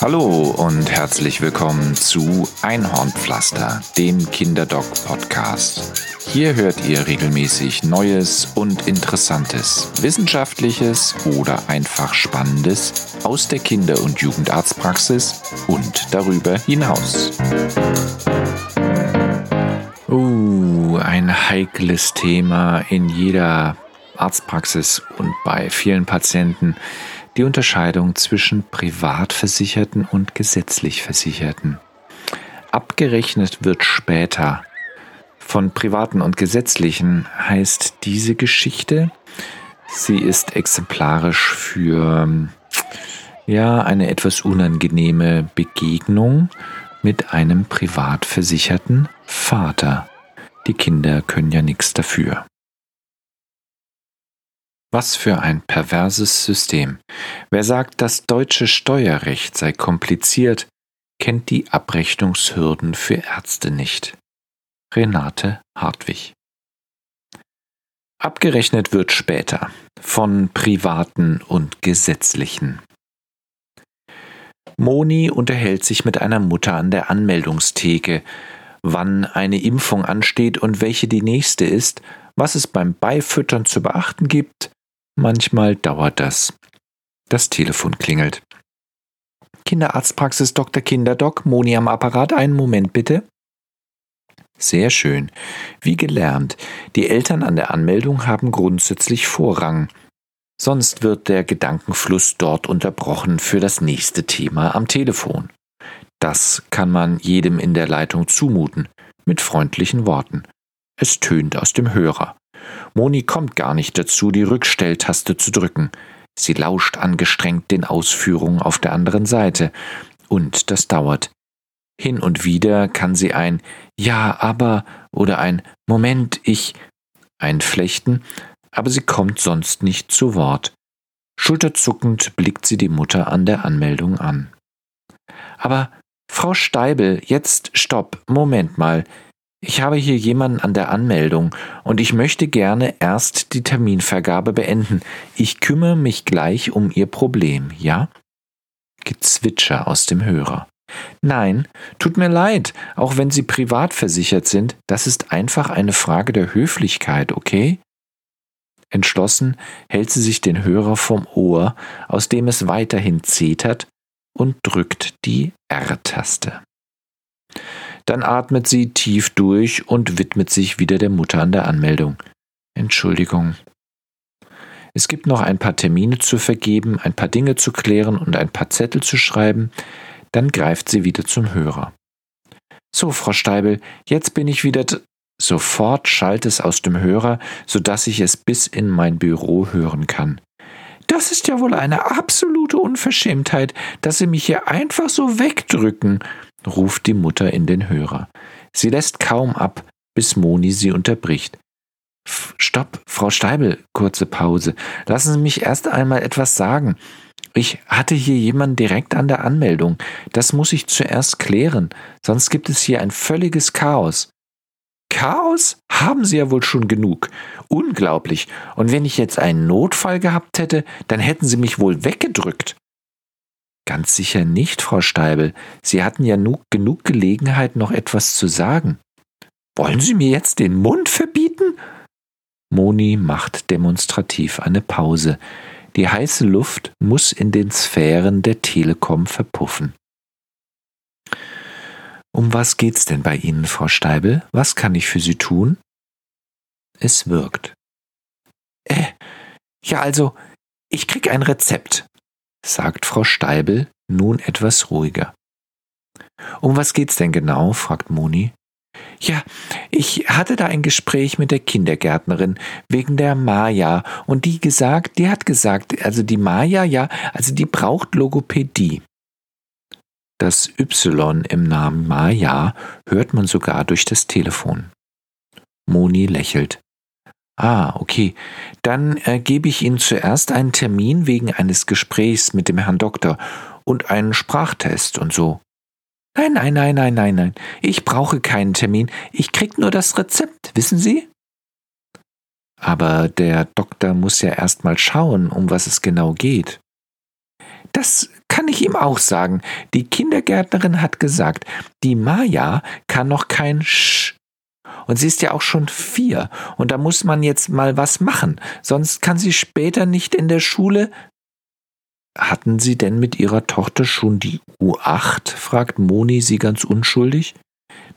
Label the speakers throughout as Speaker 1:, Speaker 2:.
Speaker 1: Hallo und herzlich willkommen zu Einhornpflaster, dem Kinderdoc-Podcast. Hier hört ihr regelmäßig Neues und Interessantes, Wissenschaftliches oder einfach Spannendes aus der Kinder- und Jugendarztpraxis und darüber hinaus. Uh, ein heikles Thema in jeder Arztpraxis und bei vielen Patienten die Unterscheidung zwischen Privatversicherten und gesetzlich Versicherten. Abgerechnet wird später. Von privaten und gesetzlichen heißt diese Geschichte, sie ist exemplarisch für ja, eine etwas unangenehme Begegnung mit einem privat versicherten Vater. Die Kinder können ja nichts dafür. Was für ein perverses System. Wer sagt, das deutsche Steuerrecht sei kompliziert, kennt die Abrechnungshürden für Ärzte nicht. Renate Hartwig Abgerechnet wird später von privaten und gesetzlichen. Moni unterhält sich mit einer Mutter an der Anmeldungstheke, wann eine Impfung ansteht und welche die nächste ist, was es beim Beifüttern zu beachten gibt, Manchmal dauert das. Das Telefon klingelt. Kinderarztpraxis Dr. Kinderdoc, Moni am Apparat, einen Moment bitte. Sehr schön. Wie gelernt, die Eltern an der Anmeldung haben grundsätzlich Vorrang. Sonst wird der Gedankenfluss dort unterbrochen für das nächste Thema am Telefon. Das kann man jedem in der Leitung zumuten, mit freundlichen Worten. Es tönt aus dem Hörer. Moni kommt gar nicht dazu, die Rückstelltaste zu drücken. Sie lauscht angestrengt den Ausführungen auf der anderen Seite. Und das dauert. Hin und wieder kann sie ein Ja, aber oder ein Moment, ich einflechten, aber sie kommt sonst nicht zu Wort. Schulterzuckend blickt sie die Mutter an der Anmeldung an. Aber Frau Steibel, jetzt stopp, Moment mal. Ich habe hier jemanden an der Anmeldung und ich möchte gerne erst die Terminvergabe beenden. Ich kümmere mich gleich um Ihr Problem, ja? Gezwitscher aus dem Hörer. Nein, tut mir leid, auch wenn Sie privat versichert sind, das ist einfach eine Frage der Höflichkeit, okay? Entschlossen hält sie sich den Hörer vom Ohr, aus dem es weiterhin zetert, und drückt die R-Taste. Dann atmet sie tief durch und widmet sich wieder der Mutter an der Anmeldung. Entschuldigung. Es gibt noch ein paar Termine zu vergeben, ein paar Dinge zu klären und ein paar Zettel zu schreiben. Dann greift sie wieder zum Hörer. So, Frau Steibel, jetzt bin ich wieder. Sofort schallt es aus dem Hörer, so dass ich es bis in mein Büro hören kann. Das ist ja wohl eine absolute Unverschämtheit, dass Sie mich hier einfach so wegdrücken ruft die Mutter in den Hörer. Sie lässt kaum ab, bis Moni sie unterbricht. Stopp, Frau Steibel, kurze Pause. Lassen Sie mich erst einmal etwas sagen. Ich hatte hier jemanden direkt an der Anmeldung. Das muss ich zuerst klären, sonst gibt es hier ein völliges Chaos. Chaos haben Sie ja wohl schon genug. Unglaublich. Und wenn ich jetzt einen Notfall gehabt hätte, dann hätten Sie mich wohl weggedrückt. Ganz sicher nicht, Frau Steibel. Sie hatten ja nu genug Gelegenheit, noch etwas zu sagen. Wollen Sie mir jetzt den Mund verbieten? Moni macht demonstrativ eine Pause. Die heiße Luft muss in den Sphären der Telekom verpuffen. Um was geht's denn bei Ihnen, Frau Steibel? Was kann ich für Sie tun? Es wirkt. Äh, ja, also, ich krieg ein Rezept sagt Frau Steibel nun etwas ruhiger. Um was geht's denn genau? fragt Moni. Ja, ich hatte da ein Gespräch mit der Kindergärtnerin wegen der Maja und die gesagt, die hat gesagt, also die Maja, ja, also die braucht Logopädie. Das Y im Namen Maja hört man sogar durch das Telefon. Moni lächelt. Ah, okay. Dann äh, gebe ich Ihnen zuerst einen Termin wegen eines Gesprächs mit dem Herrn Doktor und einen Sprachtest und so. Nein, nein, nein, nein, nein, nein. Ich brauche keinen Termin. Ich krieg nur das Rezept, wissen Sie? Aber der Doktor muss ja erst mal schauen, um was es genau geht. Das kann ich ihm auch sagen. Die Kindergärtnerin hat gesagt, die Maya kann noch kein Sch. Und sie ist ja auch schon vier. Und da muss man jetzt mal was machen. Sonst kann sie später nicht in der Schule. Hatten Sie denn mit Ihrer Tochter schon die U8? fragt Moni sie ganz unschuldig.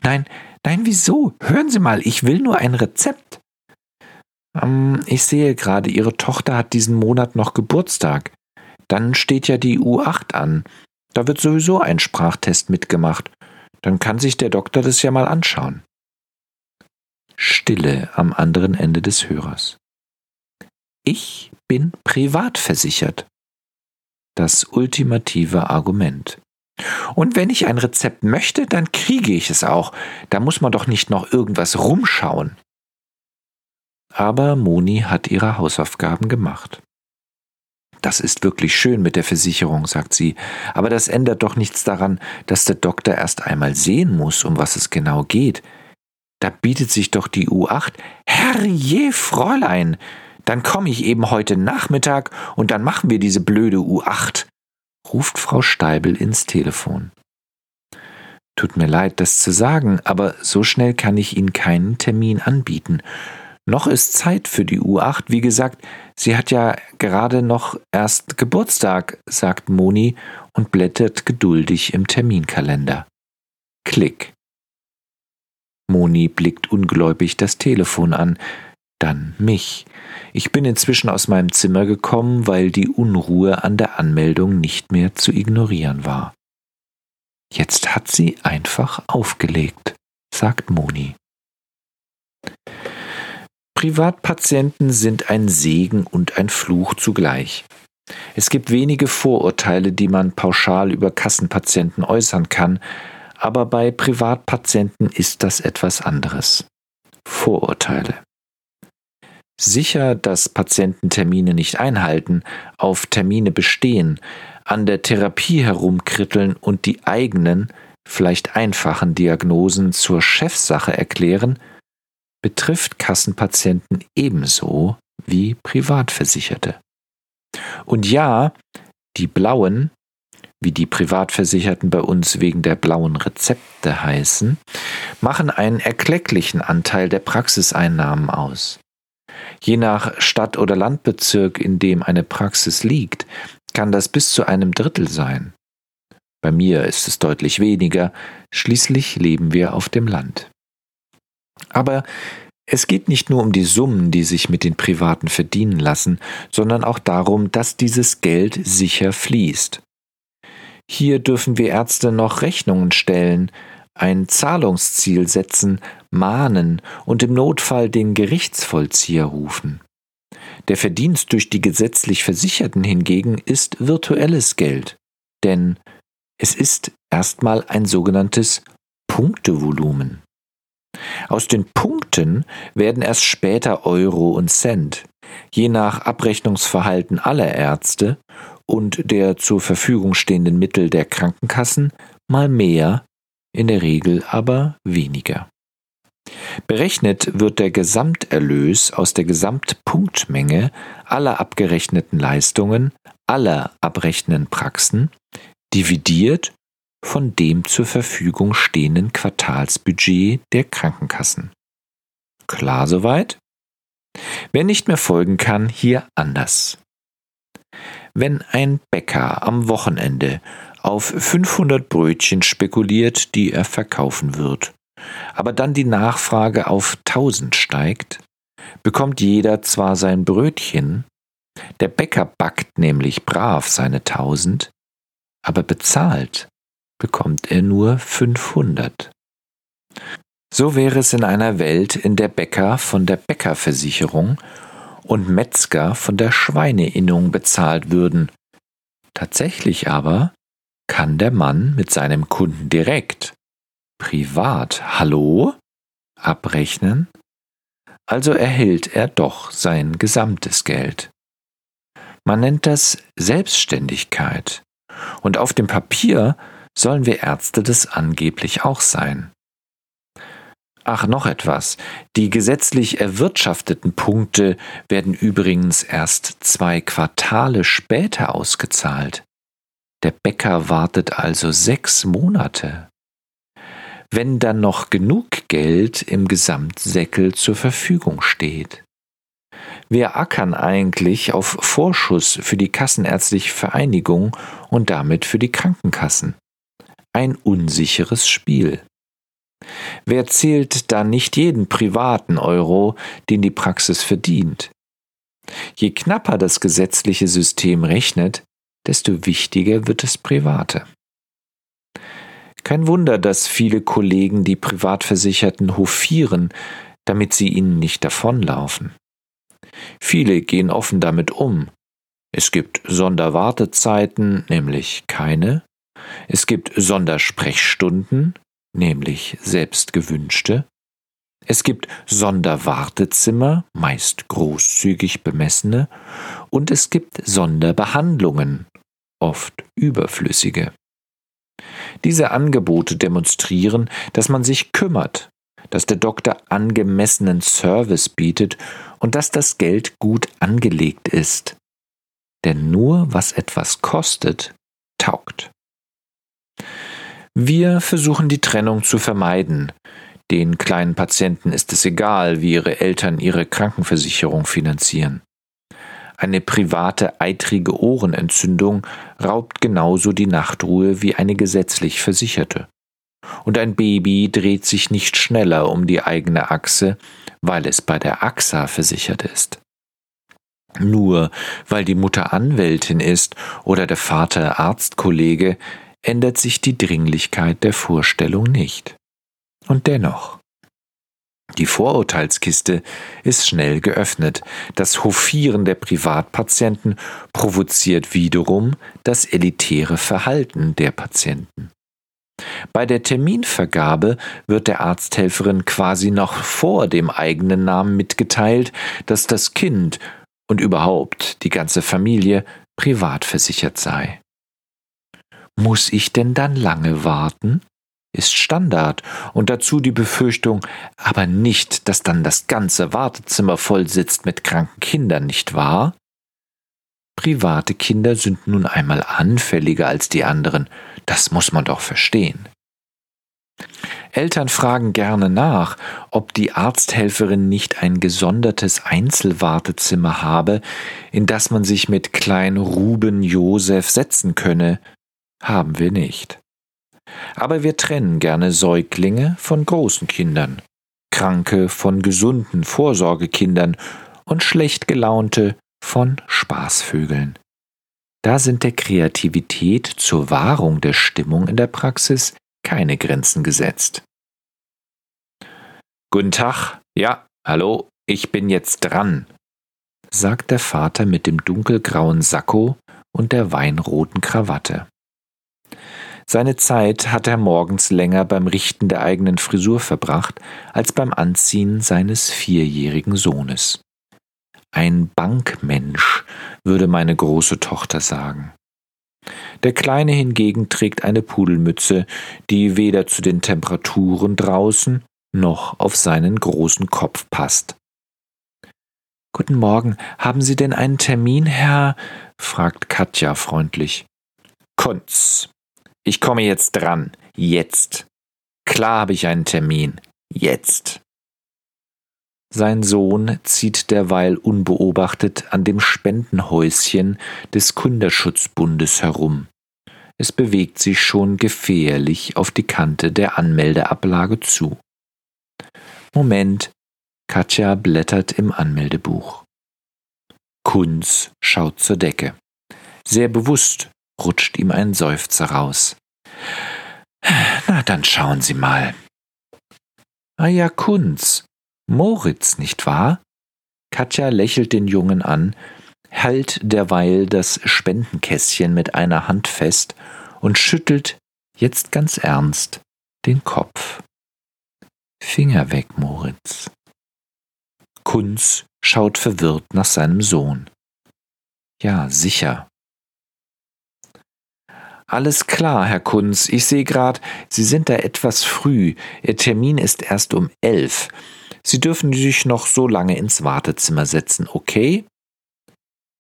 Speaker 1: Nein, nein, wieso? Hören Sie mal, ich will nur ein Rezept. Ähm, ich sehe gerade, Ihre Tochter hat diesen Monat noch Geburtstag. Dann steht ja die U8 an. Da wird sowieso ein Sprachtest mitgemacht. Dann kann sich der Doktor das ja mal anschauen. Stille am anderen Ende des Hörers. Ich bin privat versichert. Das ultimative Argument. Und wenn ich ein Rezept möchte, dann kriege ich es auch. Da muss man doch nicht noch irgendwas rumschauen. Aber Moni hat ihre Hausaufgaben gemacht. Das ist wirklich schön mit der Versicherung, sagt sie, aber das ändert doch nichts daran, dass der Doktor erst einmal sehen muss, um was es genau geht. Da bietet sich doch die U8. Herrje, Fräulein, dann komme ich eben heute Nachmittag und dann machen wir diese blöde U8, ruft Frau Steibel ins Telefon. Tut mir leid, das zu sagen, aber so schnell kann ich Ihnen keinen Termin anbieten. Noch ist Zeit für die U8. Wie gesagt, sie hat ja gerade noch erst Geburtstag, sagt Moni und blättert geduldig im Terminkalender. Klick. Moni blickt ungläubig das Telefon an, dann mich. Ich bin inzwischen aus meinem Zimmer gekommen, weil die Unruhe an der Anmeldung nicht mehr zu ignorieren war. Jetzt hat sie einfach aufgelegt, sagt Moni. Privatpatienten sind ein Segen und ein Fluch zugleich. Es gibt wenige Vorurteile, die man pauschal über Kassenpatienten äußern kann, aber bei Privatpatienten ist das etwas anderes. Vorurteile. Sicher, dass Patienten Termine nicht einhalten, auf Termine bestehen, an der Therapie herumkritteln und die eigenen, vielleicht einfachen Diagnosen zur Chefsache erklären, betrifft Kassenpatienten ebenso wie Privatversicherte. Und ja, die Blauen, wie die Privatversicherten bei uns wegen der blauen Rezepte heißen, machen einen erklecklichen Anteil der Praxiseinnahmen aus. Je nach Stadt oder Landbezirk, in dem eine Praxis liegt, kann das bis zu einem Drittel sein. Bei mir ist es deutlich weniger, schließlich leben wir auf dem Land. Aber es geht nicht nur um die Summen, die sich mit den Privaten verdienen lassen, sondern auch darum, dass dieses Geld sicher fließt. Hier dürfen wir Ärzte noch Rechnungen stellen, ein Zahlungsziel setzen, mahnen und im Notfall den Gerichtsvollzieher rufen. Der Verdienst durch die gesetzlich Versicherten hingegen ist virtuelles Geld, denn es ist erstmal ein sogenanntes Punktevolumen. Aus den Punkten werden erst später Euro und Cent, je nach Abrechnungsverhalten aller Ärzte und der zur Verfügung stehenden Mittel der Krankenkassen, mal mehr, in der Regel aber weniger. Berechnet wird der Gesamterlös aus der Gesamtpunktmenge aller abgerechneten Leistungen aller abrechnenden Praxen, dividiert von dem zur Verfügung stehenden Quartalsbudget der Krankenkassen. Klar soweit? Wer nicht mehr folgen kann, hier anders. Wenn ein Bäcker am Wochenende auf 500 Brötchen spekuliert, die er verkaufen wird, aber dann die Nachfrage auf 1000 steigt, bekommt jeder zwar sein Brötchen, der Bäcker backt nämlich brav seine 1000, aber bezahlt bekommt er nur 500. So wäre es in einer Welt, in der Bäcker von der Bäckerversicherung und Metzger von der Schweineinnung bezahlt würden. Tatsächlich aber kann der Mann mit seinem Kunden direkt, privat, hallo, abrechnen, also erhält er doch sein gesamtes Geld. Man nennt das Selbstständigkeit, und auf dem Papier sollen wir Ärzte das angeblich auch sein. Ach, noch etwas. Die gesetzlich erwirtschafteten Punkte werden übrigens erst zwei Quartale später ausgezahlt. Der Bäcker wartet also sechs Monate. Wenn dann noch genug Geld im Gesamtsäckel zur Verfügung steht. Wir ackern eigentlich auf Vorschuss für die Kassenärztliche Vereinigung und damit für die Krankenkassen. Ein unsicheres Spiel. Wer zählt da nicht jeden privaten Euro, den die Praxis verdient? Je knapper das gesetzliche System rechnet, desto wichtiger wird das Private. Kein Wunder, dass viele Kollegen die Privatversicherten hofieren, damit sie ihnen nicht davonlaufen. Viele gehen offen damit um. Es gibt Sonderwartezeiten, nämlich keine. Es gibt Sondersprechstunden, nämlich selbstgewünschte. Es gibt Sonderwartezimmer, meist großzügig bemessene, und es gibt Sonderbehandlungen, oft überflüssige. Diese Angebote demonstrieren, dass man sich kümmert, dass der Doktor angemessenen Service bietet und dass das Geld gut angelegt ist. Denn nur was etwas kostet, taugt. Wir versuchen die Trennung zu vermeiden. Den kleinen Patienten ist es egal, wie ihre Eltern ihre Krankenversicherung finanzieren. Eine private eitrige Ohrenentzündung raubt genauso die Nachtruhe wie eine gesetzlich versicherte. Und ein Baby dreht sich nicht schneller um die eigene Achse, weil es bei der AXA versichert ist. Nur weil die Mutter Anwältin ist oder der Vater Arztkollege, ändert sich die Dringlichkeit der Vorstellung nicht. Und dennoch. Die Vorurteilskiste ist schnell geöffnet. Das Hofieren der Privatpatienten provoziert wiederum das elitäre Verhalten der Patienten. Bei der Terminvergabe wird der Arzthelferin quasi noch vor dem eigenen Namen mitgeteilt, dass das Kind und überhaupt die ganze Familie privat versichert sei. Muss ich denn dann lange warten? Ist Standard und dazu die Befürchtung, aber nicht, dass dann das ganze Wartezimmer voll sitzt mit kranken Kindern, nicht wahr? Private Kinder sind nun einmal anfälliger als die anderen, das muss man doch verstehen. Eltern fragen gerne nach, ob die Arzthelferin nicht ein gesondertes Einzelwartezimmer habe, in das man sich mit klein Ruben Josef setzen könne, haben wir nicht. Aber wir trennen gerne Säuglinge von großen Kindern, Kranke von gesunden Vorsorgekindern und schlecht gelaunte von Spaßvögeln. Da sind der Kreativität zur Wahrung der Stimmung in der Praxis keine Grenzen gesetzt. Guten Tag, ja, hallo, ich bin jetzt dran, sagt der Vater mit dem dunkelgrauen Sakko und der weinroten Krawatte. Seine Zeit hat er morgens länger beim Richten der eigenen Frisur verbracht, als beim Anziehen seines vierjährigen Sohnes. Ein Bankmensch, würde meine große Tochter sagen. Der Kleine hingegen trägt eine Pudelmütze, die weder zu den Temperaturen draußen noch auf seinen großen Kopf passt. Guten Morgen, haben Sie denn einen Termin, Herr? fragt Katja freundlich. Kunz, ich komme jetzt dran. Jetzt. Klar habe ich einen Termin. Jetzt. Sein Sohn zieht derweil unbeobachtet an dem Spendenhäuschen des Kunderschutzbundes herum. Es bewegt sich schon gefährlich auf die Kante der Anmeldeablage zu. Moment, Katja blättert im Anmeldebuch. Kunz schaut zur Decke. Sehr bewusst rutscht ihm ein Seufzer raus. Na, dann schauen Sie mal. Ah ja, Kunz. Moritz, nicht wahr? Katja lächelt den Jungen an, hält derweil das Spendenkästchen mit einer Hand fest und schüttelt, jetzt ganz ernst, den Kopf. Finger weg, Moritz. Kunz schaut verwirrt nach seinem Sohn. Ja, sicher, alles klar, Herr Kunz. Ich sehe gerade, Sie sind da etwas früh. Ihr Termin ist erst um elf. Sie dürfen sich noch so lange ins Wartezimmer setzen, okay?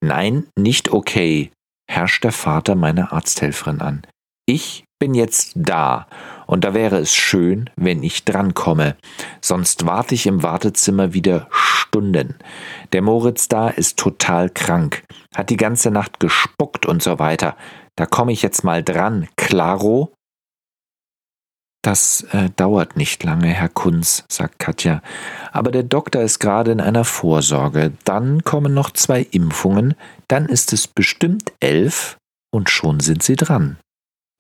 Speaker 1: Nein, nicht okay. herrscht der Vater meine Arzthelferin an. Ich bin jetzt da, und da wäre es schön, wenn ich drankomme, sonst warte ich im Wartezimmer wieder Stunden. Der Moritz da ist total krank, hat die ganze Nacht gespuckt und so weiter. Da komme ich jetzt mal dran, klaro? Das äh, dauert nicht lange, Herr Kunz, sagt Katja. Aber der Doktor ist gerade in einer Vorsorge. Dann kommen noch zwei Impfungen, dann ist es bestimmt elf und schon sind Sie dran.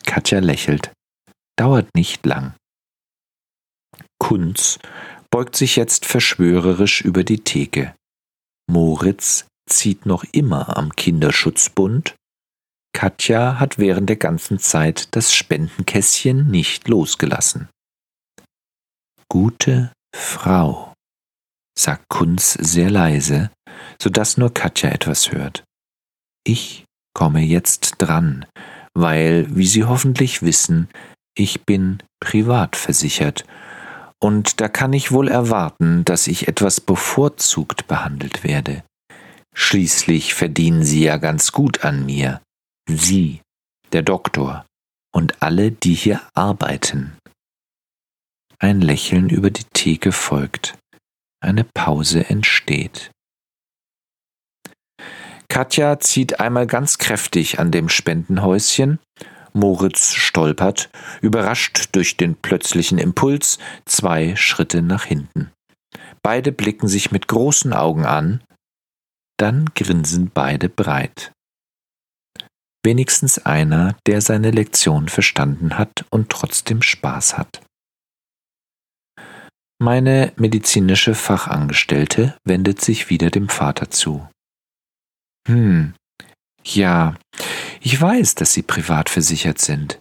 Speaker 1: Katja lächelt. Dauert nicht lang. Kunz beugt sich jetzt verschwörerisch über die Theke. Moritz zieht noch immer am Kinderschutzbund Katja hat während der ganzen Zeit das Spendenkästchen nicht losgelassen. Gute Frau, sagt Kunz sehr leise, so dass nur Katja etwas hört. Ich komme jetzt dran, weil, wie Sie hoffentlich wissen, ich bin privat versichert, und da kann ich wohl erwarten, dass ich etwas bevorzugt behandelt werde. Schließlich verdienen Sie ja ganz gut an mir. Sie, der Doktor und alle, die hier arbeiten. Ein Lächeln über die Theke folgt. Eine Pause entsteht. Katja zieht einmal ganz kräftig an dem Spendenhäuschen. Moritz stolpert, überrascht durch den plötzlichen Impuls, zwei Schritte nach hinten. Beide blicken sich mit großen Augen an, dann grinsen beide breit wenigstens einer, der seine Lektion verstanden hat und trotzdem Spaß hat. Meine medizinische Fachangestellte wendet sich wieder dem Vater zu. Hm, ja, ich weiß, dass Sie privat versichert sind.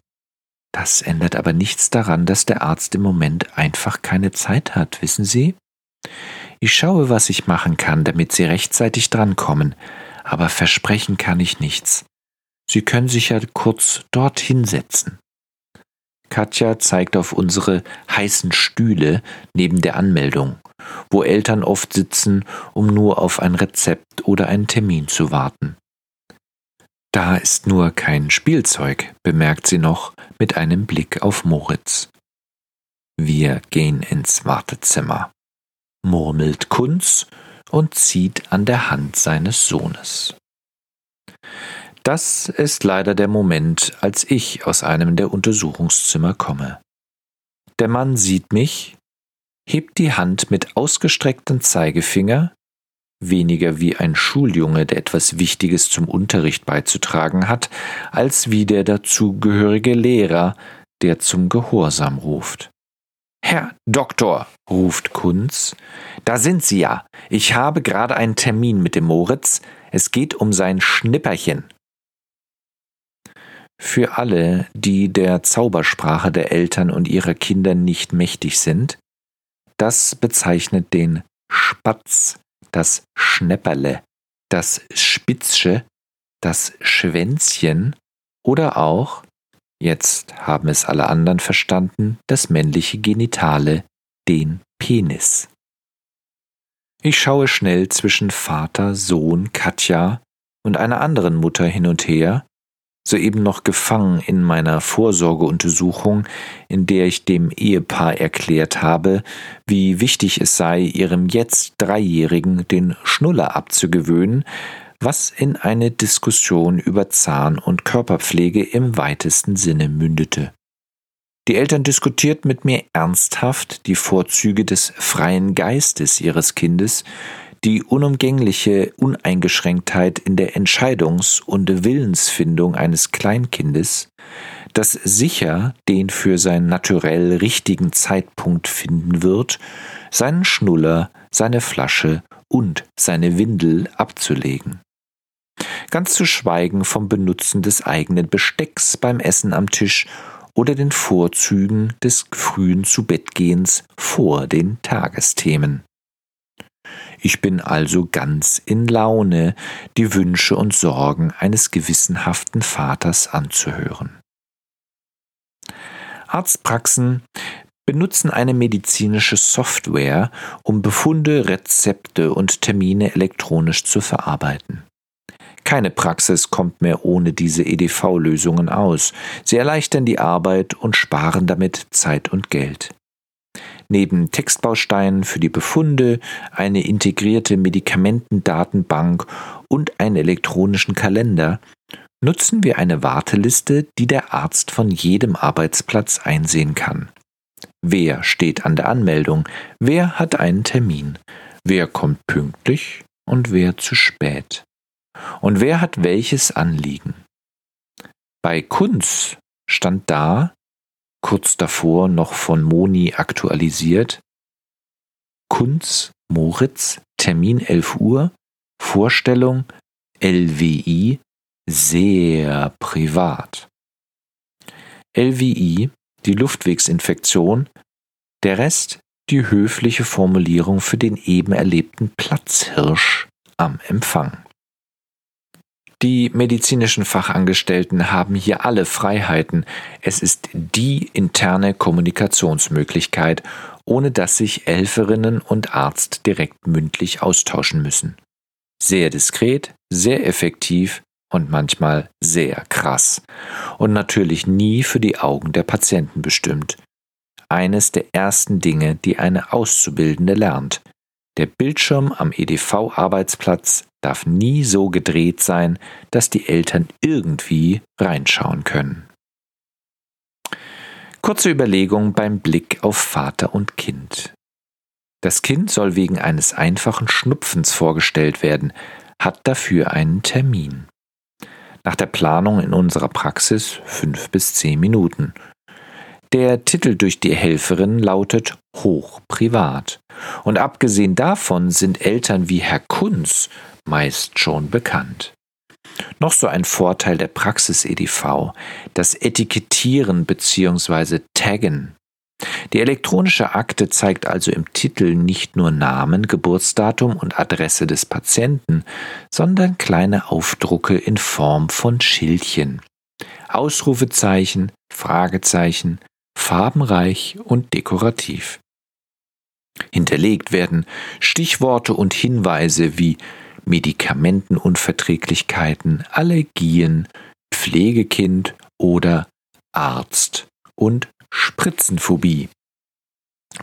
Speaker 1: Das ändert aber nichts daran, dass der Arzt im Moment einfach keine Zeit hat, wissen Sie? Ich schaue, was ich machen kann, damit Sie rechtzeitig drankommen, aber versprechen kann ich nichts. Sie können sich ja kurz dort hinsetzen. Katja zeigt auf unsere heißen Stühle neben der Anmeldung, wo Eltern oft sitzen, um nur auf ein Rezept oder einen Termin zu warten. Da ist nur kein Spielzeug, bemerkt sie noch mit einem Blick auf Moritz. Wir gehen ins Wartezimmer, murmelt Kunz und zieht an der Hand seines Sohnes. Das ist leider der Moment, als ich aus einem der Untersuchungszimmer komme. Der Mann sieht mich, hebt die Hand mit ausgestrecktem Zeigefinger, weniger wie ein Schuljunge, der etwas Wichtiges zum Unterricht beizutragen hat, als wie der dazugehörige Lehrer, der zum Gehorsam ruft. Herr Doktor, ruft Kunz, da sind Sie ja. Ich habe gerade einen Termin mit dem Moritz. Es geht um sein Schnipperchen. Für alle, die der Zaubersprache der Eltern und ihrer Kinder nicht mächtig sind, das bezeichnet den Spatz, das Schnepperle, das Spitzsche, das Schwänzchen oder auch, jetzt haben es alle anderen verstanden, das männliche Genitale, den Penis. Ich schaue schnell zwischen Vater, Sohn, Katja und einer anderen Mutter hin und her soeben noch gefangen in meiner Vorsorgeuntersuchung, in der ich dem Ehepaar erklärt habe, wie wichtig es sei, ihrem jetzt Dreijährigen den Schnuller abzugewöhnen, was in eine Diskussion über Zahn- und Körperpflege im weitesten Sinne mündete. Die Eltern diskutierten mit mir ernsthaft die Vorzüge des freien Geistes ihres Kindes die unumgängliche Uneingeschränktheit in der Entscheidungs- und Willensfindung eines Kleinkindes, das sicher den für sein Naturell richtigen Zeitpunkt finden wird, seinen Schnuller, seine Flasche und seine Windel abzulegen. Ganz zu schweigen vom Benutzen des eigenen Bestecks beim Essen am Tisch oder den Vorzügen des frühen Zubettgehens vor den Tagesthemen. Ich bin also ganz in Laune, die Wünsche und Sorgen eines gewissenhaften Vaters anzuhören. Arztpraxen benutzen eine medizinische Software, um Befunde, Rezepte und Termine elektronisch zu verarbeiten. Keine Praxis kommt mehr ohne diese EDV-Lösungen aus. Sie erleichtern die Arbeit und sparen damit Zeit und Geld. Neben Textbausteinen für die Befunde, eine integrierte Medikamentendatenbank und einen elektronischen Kalender nutzen wir eine Warteliste, die der Arzt von jedem Arbeitsplatz einsehen kann. Wer steht an der Anmeldung? Wer hat einen Termin? Wer kommt pünktlich und wer zu spät? Und wer hat welches Anliegen? Bei Kunz stand da, kurz davor noch von Moni aktualisiert, Kunz Moritz, Termin 11 Uhr, Vorstellung LWI, sehr privat. LWI, die Luftwegsinfektion, der Rest die höfliche Formulierung für den eben erlebten Platzhirsch am Empfang. Die medizinischen Fachangestellten haben hier alle Freiheiten. Es ist die interne Kommunikationsmöglichkeit, ohne dass sich Helferinnen und Arzt direkt mündlich austauschen müssen. Sehr diskret, sehr effektiv und manchmal sehr krass. Und natürlich nie für die Augen der Patienten bestimmt. Eines der ersten Dinge, die eine Auszubildende lernt. Der Bildschirm am EDV-Arbeitsplatz darf nie so gedreht sein, dass die Eltern irgendwie reinschauen können. Kurze Überlegung beim Blick auf Vater und Kind. Das Kind soll wegen eines einfachen Schnupfens vorgestellt werden, hat dafür einen Termin. Nach der Planung in unserer Praxis fünf bis zehn Minuten. Der Titel durch die Helferin lautet Hoch privat. Und abgesehen davon sind Eltern wie Herr Kunz meist schon bekannt. Noch so ein Vorteil der Praxis-EDV, das Etikettieren bzw. Taggen. Die elektronische Akte zeigt also im Titel nicht nur Namen, Geburtsdatum und Adresse des Patienten, sondern kleine Aufdrucke in Form von Schildchen. Ausrufezeichen, Fragezeichen, farbenreich und dekorativ. Hinterlegt werden Stichworte und Hinweise wie Medikamentenunverträglichkeiten, Allergien, Pflegekind oder Arzt und Spritzenphobie.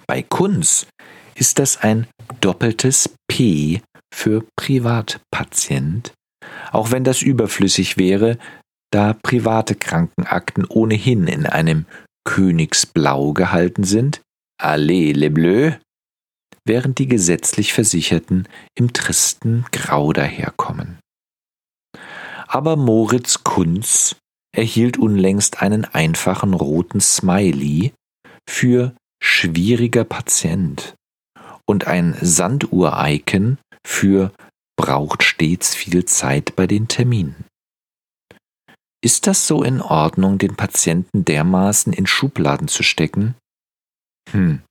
Speaker 1: Bei Kunz ist das ein doppeltes P für Privatpatient, auch wenn das überflüssig wäre, da private Krankenakten ohnehin in einem Königsblau gehalten sind, Allez le Bleu, während die gesetzlich Versicherten im tristen Grau daherkommen. Aber Moritz Kunz erhielt unlängst einen einfachen roten Smiley für schwieriger Patient und ein Sanduhr-Icon für braucht stets viel Zeit bei den Terminen. Ist das so in Ordnung, den Patienten dermaßen in Schubladen zu stecken? Hm.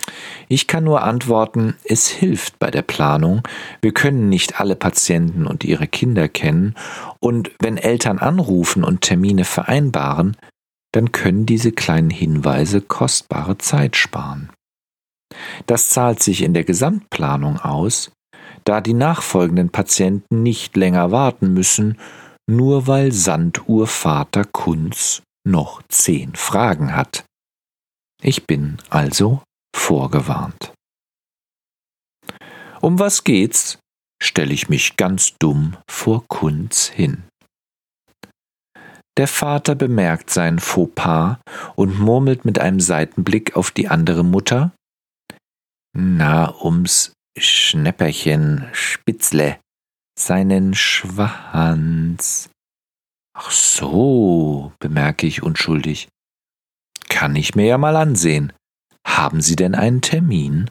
Speaker 1: Ich kann nur antworten, es hilft bei der Planung. Wir können nicht alle Patienten und ihre Kinder kennen, und wenn Eltern anrufen und Termine vereinbaren, dann können diese kleinen Hinweise kostbare Zeit sparen. Das zahlt sich in der Gesamtplanung aus, da die nachfolgenden Patienten nicht länger warten müssen, nur weil Sanduhrvater Kunz noch zehn Fragen hat. Ich bin also vorgewarnt. Um was geht's? stelle ich mich ganz dumm vor Kunz hin. Der Vater bemerkt seinen Fauxpas und murmelt mit einem Seitenblick auf die andere Mutter. Na, ums Schnäpperchen Spitzle, seinen Schwanz. Ach so, bemerke ich unschuldig. Kann ich mir ja mal ansehen. Haben Sie denn einen Termin?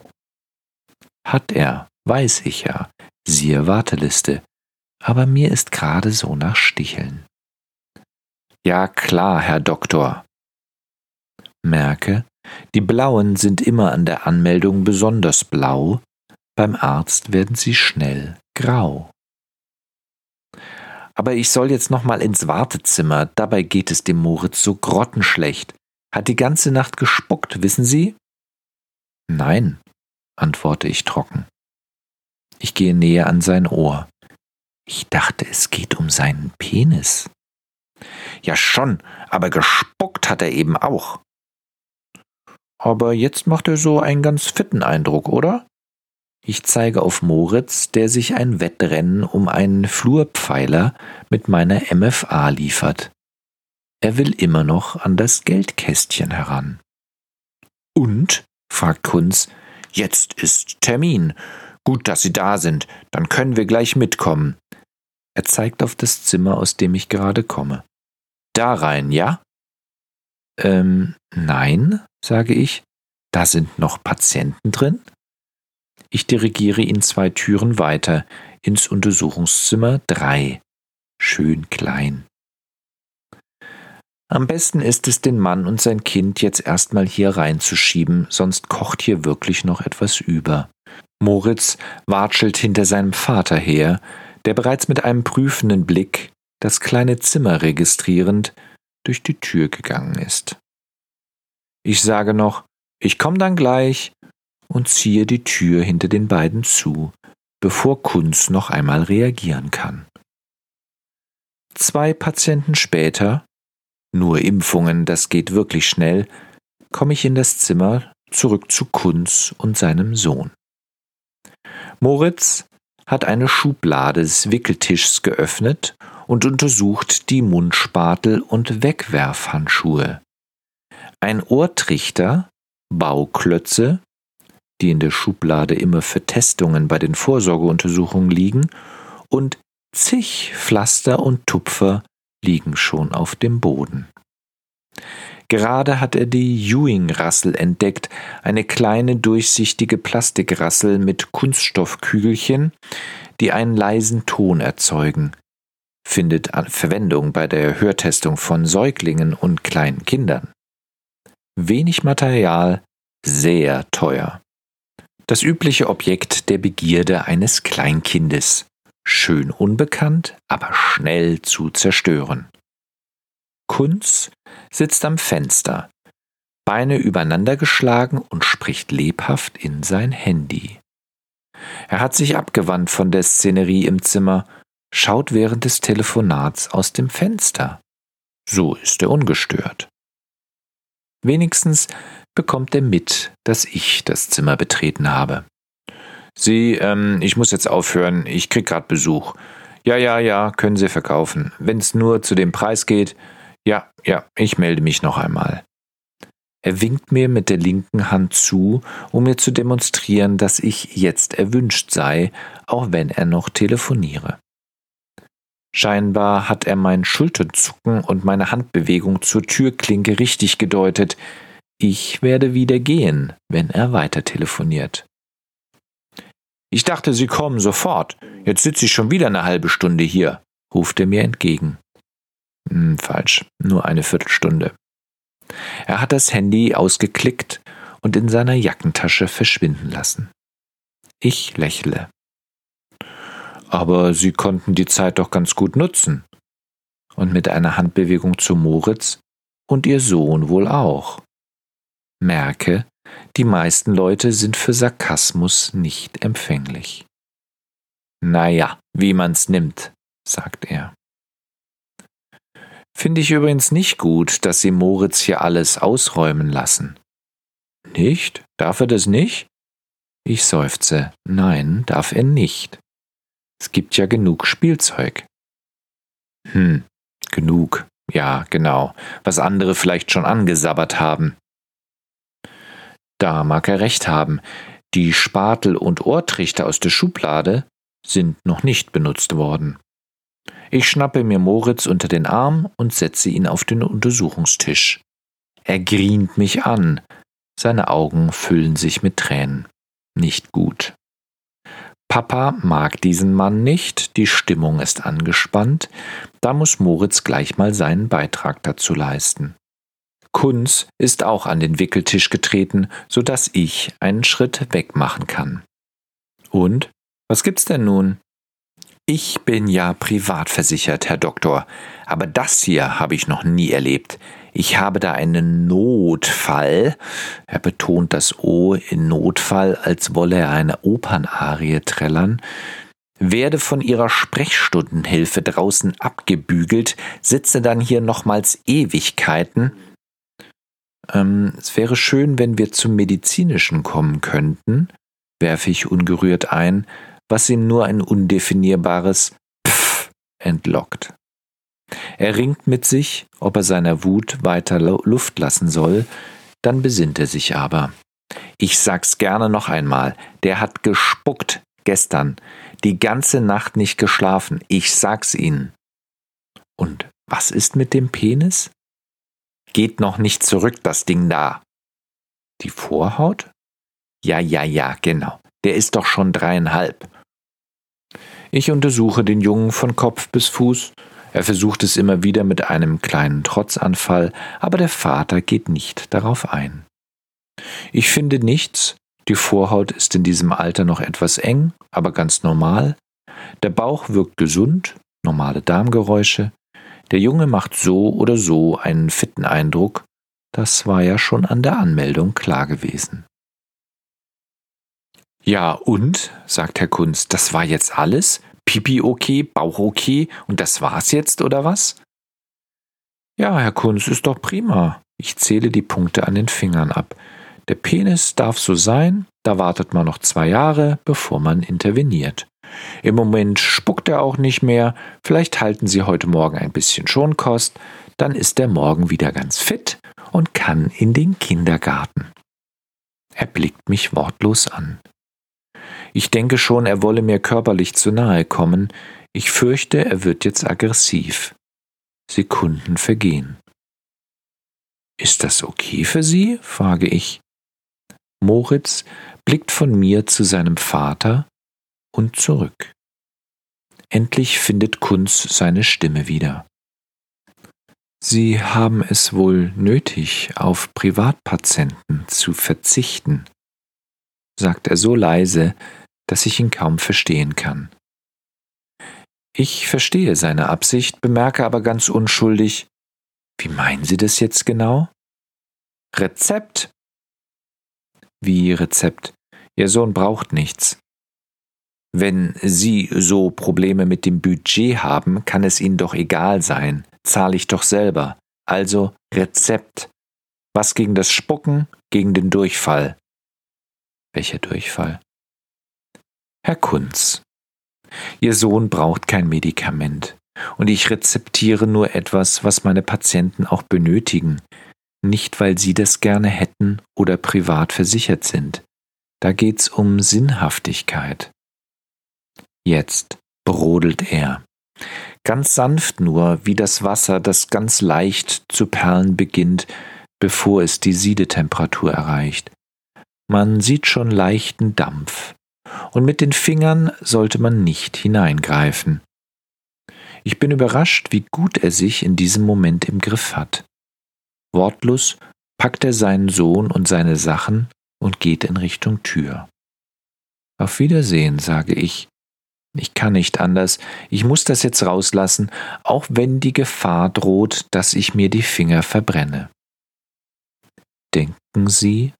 Speaker 1: Hat er, weiß ich ja, siehe Warteliste, aber mir ist gerade so nach Sticheln. Ja klar, Herr Doktor. Merke, die Blauen sind immer an der Anmeldung besonders blau, beim Arzt werden sie schnell grau. Aber ich soll jetzt noch mal ins Wartezimmer, dabei geht es dem Moritz so grottenschlecht. Hat die ganze Nacht gespuckt, wissen Sie? Nein, antworte ich trocken. Ich gehe näher an sein Ohr. Ich dachte, es geht um seinen Penis.
Speaker 2: Ja schon, aber gespuckt hat er eben auch.
Speaker 1: Aber jetzt macht er so einen ganz fitten Eindruck, oder? Ich zeige auf Moritz, der sich ein Wettrennen um einen Flurpfeiler mit meiner MFA liefert. Er will immer noch an das Geldkästchen heran.
Speaker 2: Und? fragt Kunz. Jetzt ist Termin. Gut, dass Sie da sind, dann können wir gleich mitkommen.
Speaker 1: Er zeigt auf das Zimmer, aus dem ich gerade komme.
Speaker 2: Da rein, ja?
Speaker 1: Ähm, nein, sage ich. Da sind noch Patienten drin. Ich dirigiere ihn zwei Türen weiter ins Untersuchungszimmer drei. Schön klein. Am besten ist es, den Mann und sein Kind jetzt erstmal hier reinzuschieben, sonst kocht hier wirklich noch etwas über. Moritz watschelt hinter seinem Vater her, der bereits mit einem prüfenden Blick das kleine Zimmer registrierend durch die Tür gegangen ist. Ich sage noch, ich komm dann gleich und ziehe die Tür hinter den beiden zu, bevor Kunz noch einmal reagieren kann. Zwei Patienten später, nur Impfungen, das geht wirklich schnell, komme ich in das Zimmer zurück zu Kunz und seinem Sohn. Moritz hat eine Schublade des Wickeltischs geöffnet und untersucht die Mundspatel und Wegwerfhandschuhe. Ein Ohrtrichter, Bauklötze, die in der Schublade immer für Testungen bei den Vorsorgeuntersuchungen liegen, und zig Pflaster und Tupfer liegen schon auf dem Boden. Gerade hat er die Ewing-Rassel entdeckt, eine kleine durchsichtige Plastikrassel mit Kunststoffkügelchen, die einen leisen Ton erzeugen. Findet Verwendung bei der Hörtestung von Säuglingen und kleinen Kindern. Wenig Material, sehr teuer. Das übliche Objekt der Begierde eines Kleinkindes. Schön unbekannt, aber schnell zu zerstören. Kunz sitzt am Fenster, Beine übereinander geschlagen und spricht lebhaft in sein Handy. Er hat sich abgewandt von der Szenerie im Zimmer, schaut während des Telefonats aus dem Fenster. So ist er ungestört. Wenigstens bekommt er mit, dass ich das Zimmer betreten habe.
Speaker 2: Sie, ähm, ich muss jetzt aufhören, ich krieg grad Besuch. Ja, ja, ja, können Sie verkaufen. Wenn's nur zu dem Preis geht, ja, ja, ich melde mich noch einmal.
Speaker 1: Er winkt mir mit der linken Hand zu, um mir zu demonstrieren, dass ich jetzt erwünscht sei, auch wenn er noch telefoniere. Scheinbar hat er mein Schulterzucken und meine Handbewegung zur Türklinke richtig gedeutet. Ich werde wieder gehen, wenn er weiter telefoniert.
Speaker 2: Ich dachte, Sie kommen sofort. Jetzt sitze ich schon wieder eine halbe Stunde hier, ruft er mir entgegen.
Speaker 1: Hm, falsch, nur eine Viertelstunde. Er hat das Handy ausgeklickt und in seiner Jackentasche verschwinden lassen. Ich lächle.
Speaker 2: Aber Sie konnten die Zeit doch ganz gut nutzen.
Speaker 1: Und mit einer Handbewegung zu Moritz und ihr Sohn wohl auch. Merke, die meisten Leute sind für Sarkasmus nicht empfänglich.
Speaker 2: Naja, wie man's nimmt, sagt er.
Speaker 1: Finde ich übrigens nicht gut, dass Sie Moritz hier alles ausräumen lassen.
Speaker 2: Nicht? Darf er das nicht?
Speaker 1: Ich seufze. Nein, darf er nicht. Es gibt ja genug Spielzeug.
Speaker 2: Hm, genug. Ja, genau. Was andere vielleicht schon angesabbert haben.
Speaker 1: Da mag er recht haben. Die Spatel und Ohrtrichter aus der Schublade sind noch nicht benutzt worden. Ich schnappe mir Moritz unter den Arm und setze ihn auf den Untersuchungstisch. Er grient mich an. Seine Augen füllen sich mit Tränen. Nicht gut. Papa mag diesen Mann nicht, die Stimmung ist angespannt, da muss Moritz gleich mal seinen Beitrag dazu leisten. Kunz ist auch an den Wickeltisch getreten, so dass ich einen Schritt weg machen kann. Und? Was gibt's denn nun? Ich bin ja privat versichert, Herr Doktor, aber das hier habe ich noch nie erlebt. Ich habe da einen Notfall. Er betont das O in Notfall, als wolle er eine Opernarie trällern. werde von ihrer Sprechstundenhilfe draußen abgebügelt, sitze dann hier nochmals Ewigkeiten. Ähm, es wäre schön, wenn wir zum Medizinischen kommen könnten, werfe ich ungerührt ein, was ihm nur ein undefinierbares Pff entlockt. Er ringt mit sich, ob er seiner Wut weiter Luft lassen soll, dann besinnt er sich aber. Ich sag's gerne noch einmal, der hat gespuckt gestern, die ganze Nacht nicht geschlafen, ich sag's Ihnen. Und was ist mit dem Penis? Geht noch nicht zurück, das Ding da. Die Vorhaut? Ja, ja, ja, genau. Der ist doch schon dreieinhalb. Ich untersuche den Jungen von Kopf bis Fuß. Er versucht es immer wieder mit einem kleinen Trotzanfall, aber der Vater geht nicht darauf ein. Ich finde nichts, die Vorhaut ist in diesem Alter noch etwas eng, aber ganz normal. Der Bauch wirkt gesund, normale Darmgeräusche. Der Junge macht so oder so einen fitten Eindruck. Das war ja schon an der Anmeldung klar gewesen. Ja, und, sagt Herr Kunz, das war jetzt alles? Pipi okay, Bauch okay und das war's jetzt, oder was? Ja, Herr Kunz, ist doch prima. Ich zähle die Punkte an den Fingern ab. Der Penis darf so sein, da wartet man noch zwei Jahre, bevor man interveniert. Im Moment spuckt er auch nicht mehr, vielleicht halten Sie heute Morgen ein bisschen Schonkost, dann ist er morgen wieder ganz fit und kann in den Kindergarten. Er blickt mich wortlos an. Ich denke schon, er wolle mir körperlich zu nahe kommen, ich fürchte, er wird jetzt aggressiv. Sekunden vergehen. Ist das okay für Sie? frage ich. Moritz blickt von mir zu seinem Vater und zurück. Endlich findet Kunz seine Stimme wieder. Sie haben es wohl nötig, auf Privatpatienten zu verzichten, sagt er so leise, dass ich ihn kaum verstehen kann. Ich verstehe seine Absicht, bemerke aber ganz unschuldig, wie meinen Sie das jetzt genau? Rezept, wie Rezept. Ihr Sohn braucht nichts. Wenn Sie so Probleme mit dem Budget haben, kann es Ihnen doch egal sein. Zahle ich doch selber. Also Rezept. Was gegen das Spucken, gegen den Durchfall. Welcher Durchfall? Herr Kunz. Ihr Sohn braucht kein Medikament. Und ich rezeptiere nur etwas, was meine Patienten auch benötigen nicht weil sie das gerne hätten oder privat versichert sind. Da geht's um Sinnhaftigkeit. Jetzt brodelt er. Ganz sanft nur, wie das Wasser, das ganz leicht zu perlen beginnt, bevor es die Siedetemperatur erreicht. Man sieht schon leichten Dampf, und mit den Fingern sollte man nicht hineingreifen. Ich bin überrascht, wie gut er sich in diesem Moment im Griff hat. Wortlos packt er seinen Sohn und seine Sachen und geht in Richtung Tür. Auf Wiedersehen, sage ich. Ich kann nicht anders, ich muss das jetzt rauslassen, auch wenn die Gefahr droht, dass ich mir die Finger verbrenne. Denken Sie?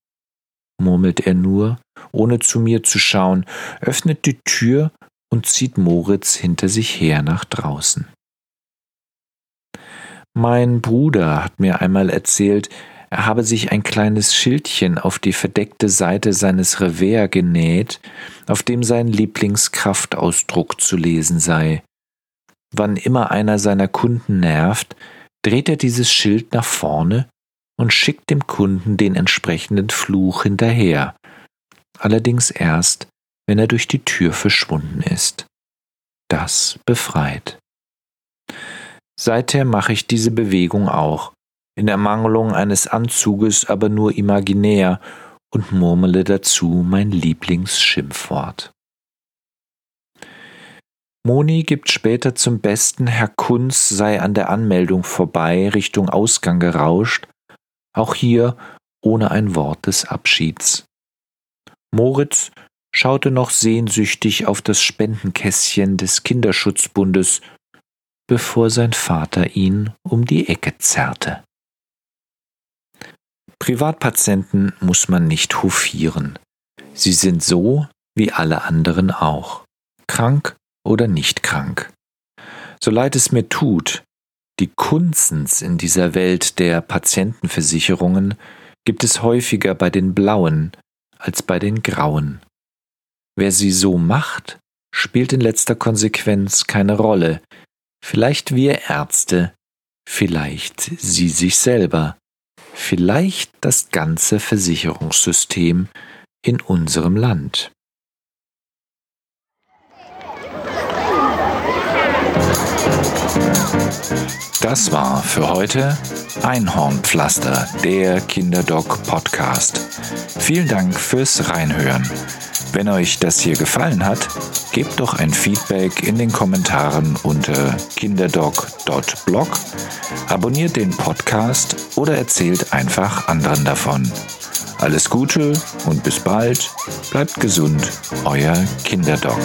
Speaker 1: murmelt er nur, ohne zu mir zu schauen, öffnet die Tür und zieht Moritz hinter sich her nach draußen. Mein Bruder hat mir einmal erzählt, er habe sich ein kleines Schildchen auf die verdeckte Seite seines Revers genäht, auf dem sein Lieblingskraftausdruck zu lesen sei. Wann immer einer seiner Kunden nervt, dreht er dieses Schild nach vorne und schickt dem Kunden den entsprechenden Fluch hinterher, allerdings erst, wenn er durch die Tür verschwunden ist. Das befreit. Seither mache ich diese Bewegung auch, in Ermangelung eines Anzuges aber nur imaginär und murmele dazu mein Lieblingsschimpfwort. Moni gibt später zum Besten, Herr Kunz sei an der Anmeldung vorbei, Richtung Ausgang gerauscht, auch hier ohne ein Wort des Abschieds. Moritz schaute noch sehnsüchtig auf das Spendenkästchen des Kinderschutzbundes bevor sein Vater ihn um die Ecke zerrte. Privatpatienten muss man nicht hofieren. Sie sind so wie alle anderen auch. Krank oder nicht krank. So leid es mir tut, die Kunstens in dieser Welt der Patientenversicherungen gibt es häufiger bei den Blauen als bei den Grauen. Wer sie so macht, spielt in letzter Konsequenz keine Rolle. Vielleicht wir Ärzte, vielleicht sie sich selber, vielleicht das ganze Versicherungssystem in unserem Land. Das war für heute Einhornpflaster, der Kinderdoc Podcast. Vielen Dank fürs Reinhören. Wenn euch das hier gefallen hat, gebt doch ein Feedback in den Kommentaren unter kinderdoc.blog, abonniert den Podcast oder erzählt einfach anderen davon. Alles Gute und bis bald. Bleibt gesund, euer Kinderdoc.